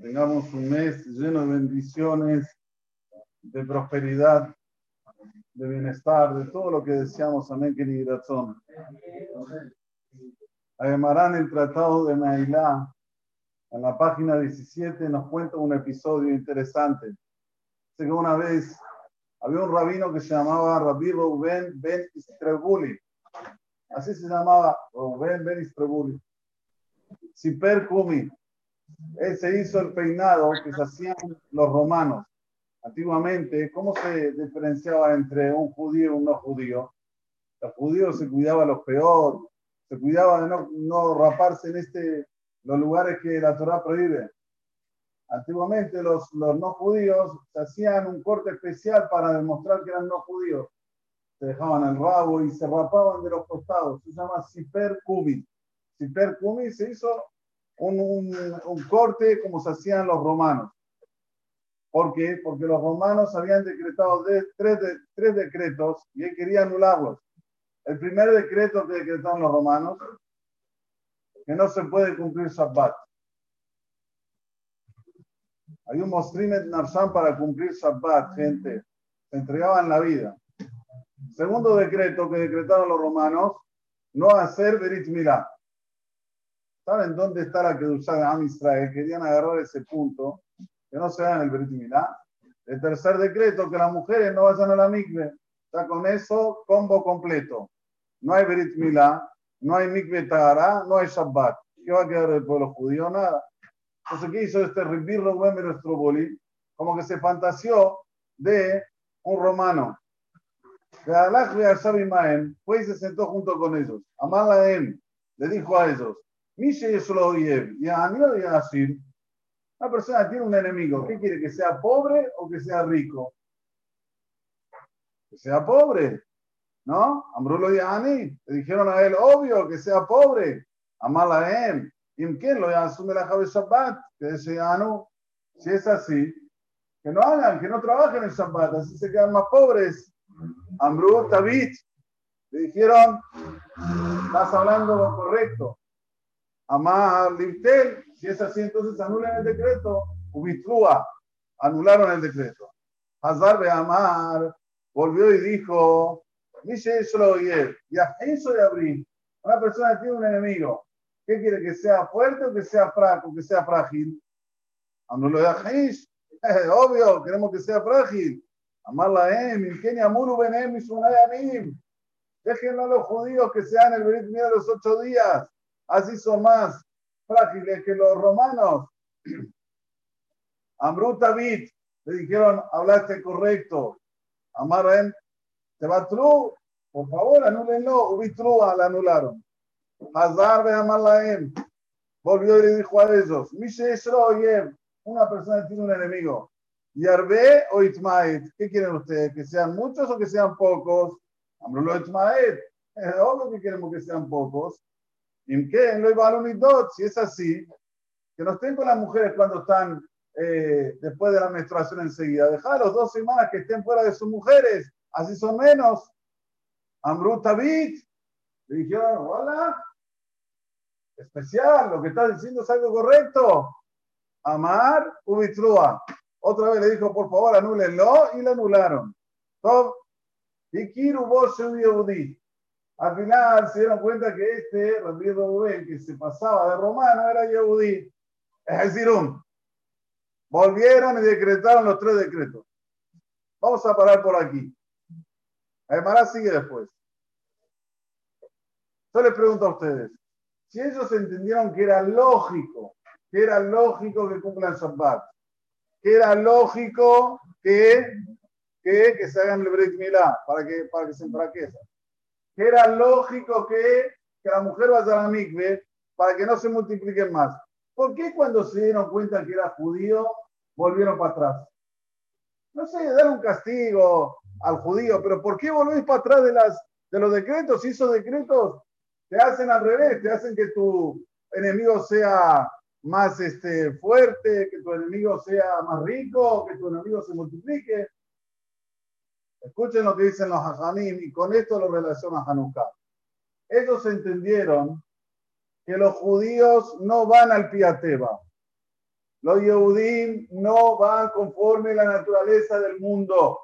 tengamos un mes lleno de bendiciones, de prosperidad, de bienestar, de todo lo que deseamos. Amén, que razón. Además, el Tratado de Nailá, en la página 17, nos cuenta un episodio interesante. Sé que una vez había un rabino que se llamaba Rabbi Reuben Ben Istrebuli. Así se llamaba Reuben Ben Istrebuli. Siper Kumi. Él se hizo el peinado que se hacían los romanos. Antiguamente, ¿cómo se diferenciaba entre un judío y un no judío? Los judíos se cuidaban los peor, se cuidaba de no, no raparse en este, los lugares que la Torah prohíbe. Antiguamente los, los no judíos se hacían un corte especial para demostrar que eran no judíos. Se dejaban el rabo y se rapaban de los costados. Se llama Siper Kumi. Siper Kumi se hizo un, corte como se hacían los romanos. ¿Por qué? Porque los romanos habían decretado tres, de, tres decretos y él quería anularlos. El primer decreto que decretaron los romanos, que no se puede cumplir Shabbat. Hay un Mostrimet Narshan para cumplir Shabbat, gente. Se entregaban la vida. Segundo decreto que decretaron los romanos, no hacer Berit Milá. ¿Saben dónde está la Kedushá de Am Israel? Querían agarrar ese punto, que no se hagan el Berit Milá. El tercer decreto, que las mujeres no vayan a la mikve. Está con eso, combo completo. No hay Berit Milá, no hay mikve Tahara, no hay Shabbat. ¿Qué va a quedar del pueblo judío? Nada. Entonces, ¿qué hizo este Ribir nuestro boli? Como que se fantaseó de un romano. Fue y se sentó junto con ellos. él le dijo a ellos, y a y a Asir, una persona tiene un enemigo. ¿Qué quiere? ¿Que sea pobre o que sea rico? Que sea pobre. ¿No? Amrulo y Ani le dijeron a él, obvio, que sea pobre. él. ¿Y quién lo asume la Jabe Shabbat? Que dice, ah, no, si es así, que no hagan, que no trabajen en Shabbat, así se quedan más pobres. Amru, David, le dijeron, estás hablando lo correcto. Amar, Liftel, si es así, entonces anulen el decreto. Ubitrúa, anularon el decreto. Hazar de Amar volvió y dijo, dice eso lo ya eso de abrir. Una persona tiene un enemigo ¿Qué quiere? ¿Que sea fuerte o que sea frágil? Que sea frágil? lo de obvio, queremos que sea frágil. Amarla em, Kenia Muru Benem y Déjenlo a los judíos que sean el Berit de los ocho días. Así son más frágiles que los romanos. Amru Tabit, le dijeron, hablaste correcto. Amar te va true, por favor, anúlenlo. Ubitrua la anularon. Hazar Behamalaem. Volvió y le dijo a ellos, una persona tiene un enemigo. Yarbe o Itmaet. ¿Qué quieren ustedes? ¿Que sean muchos o que sean pocos? Amrulo Itmaet. Es obvio que queremos que sean pocos. ¿Y qué? No Si es así, que no estén con las mujeres cuando están eh, después de la menstruación enseguida. los dos semanas que estén fuera de sus mujeres. Así son menos. Amru Tabit. Le dijeron, hola, especial, lo que estás diciendo es algo correcto. Amar ubitrua. Otra vez le dijo, por favor, anúlenlo y lo anularon. Y Kiru vos Al final se dieron cuenta que este, Rabbi Rubén, que se pasaba de romano, era Yehudí. Es decir, un. Volvieron y decretaron los tres decretos. Vamos a parar por aquí. Además, sigue después. Yo les pregunto a ustedes, si ellos entendieron que era lógico, que era lógico que cumplan Shabbat, que era lógico que, que, se hagan el Brit para que, para que se enfraquezcan, que era lógico que, que la mujer vaya a la mikve para que no se multipliquen más. ¿Por qué cuando se dieron cuenta que era judío volvieron para atrás? No sé, dar un castigo al judío, pero ¿por qué volvéis para atrás de, las, de los decretos? Hizo decretos te hacen al revés, te hacen que tu enemigo sea más este, fuerte, que tu enemigo sea más rico, que tu enemigo se multiplique. Escuchen lo que dicen los hajamim y con esto lo relaciona Hanukkah. Ellos entendieron que los judíos no van al Piateba. Los Yehudim no van conforme la naturaleza del mundo.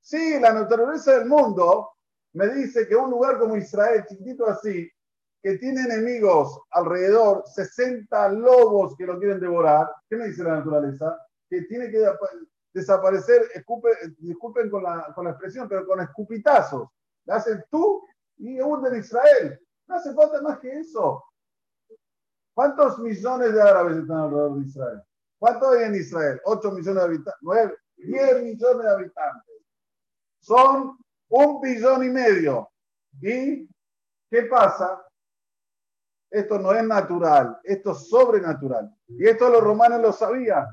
Sí, la naturaleza del mundo me dice que un lugar como Israel, chiquitito así, que tiene enemigos alrededor, 60 lobos que lo quieren devorar, ¿qué me dice la naturaleza? Que tiene que desaparecer, disculpen con la, con la expresión, pero con escupitazos. Le hacen tú y hunden Israel. No hace falta más que eso. ¿Cuántos millones de árabes están alrededor de Israel? ¿Cuántos hay en Israel? 8 millones de habitantes, 9, 10 millones de habitantes. Son un billón y medio. ¿Y qué pasa? Esto no es natural, esto es sobrenatural. Y esto los romanos lo sabían.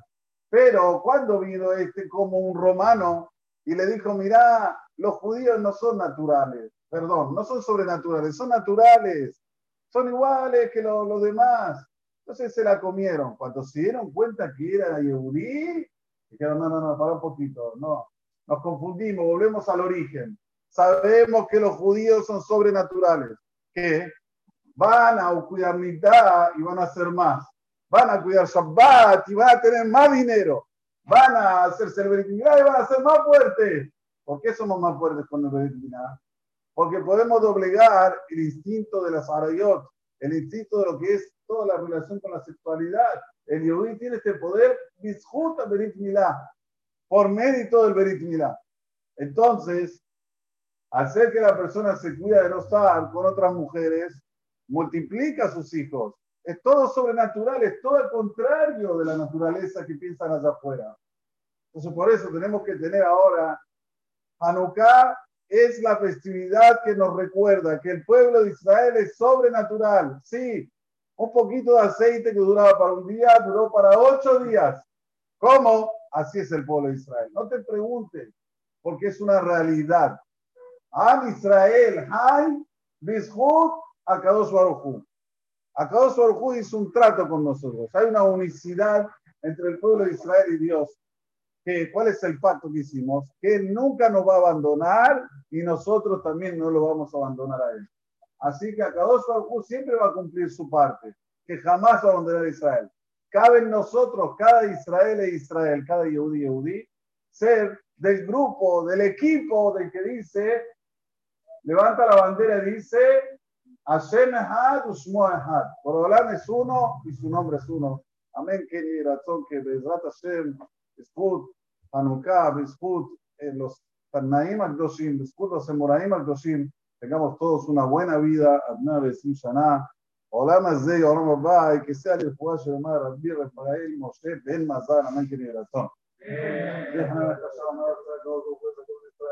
Pero cuando vino este como un romano y le dijo, mira, los judíos no son naturales, perdón, no son sobrenaturales, son naturales, son iguales que los demás. Entonces se la comieron. Cuando se dieron cuenta que era Yehudí, dijeron, no, no, no, para un poquito, no, nos confundimos, volvemos al origen. Sabemos que los judíos son sobrenaturales, que van a mitad y van a hacer más. Van a cuidar Shabbat y van a tener más dinero. Van a hacerse el y van a ser más fuertes. ¿Por qué somos más fuertes con el Berit Porque podemos doblegar el instinto de las arayot, el instinto de lo que es toda la relación con la sexualidad. El Yehudi tiene este poder, disjuta Berit por mérito del Berit Entonces, hacer que la persona se cuida de no estar con otras mujeres, multiplica a sus hijos. Es todo sobrenatural, es todo el contrario de la naturaleza que piensan allá afuera. Entonces, por eso tenemos que tener ahora, Hanukkah es la festividad que nos recuerda que el pueblo de Israel es sobrenatural. Sí, un poquito de aceite que duraba para un día, duró para ocho días. ¿Cómo? Así es el pueblo de Israel. No te preguntes, porque es una realidad. Am Israel, Hay, Bishut, Akadosh Baruchu. Akadosh Baruchu hizo un trato con nosotros. Hay una unicidad entre el pueblo de Israel y Dios. Que, ¿Cuál es el pacto que hicimos? Que nunca nos va a abandonar y nosotros también no lo vamos a abandonar a él. Así que Akadosh Baruchu siempre va a cumplir su parte, que jamás va a abandonar a Israel. Cabe en nosotros, cada Israel e Israel, cada Yehudi Yehudi, ser del grupo, del equipo del que dice, levanta la bandera y dice, Hashem Ehad, Ushmo Ehad. Borolam es uno y su nombre es uno. Amén. Que ni razón que Bezrat Hashem, Eskut, Hanukkah, Eskut, los Tanaim al-Doshim, Eskut, los Emoraim al-Doshim, tengamos todos una buena vida, Adna Besim Shana. Olam Azei, Olam Abba, y que sea el jugador de Mar, Rabbi, Rafael, Moshe, Ben Mazar, amén. Déjame casar, no,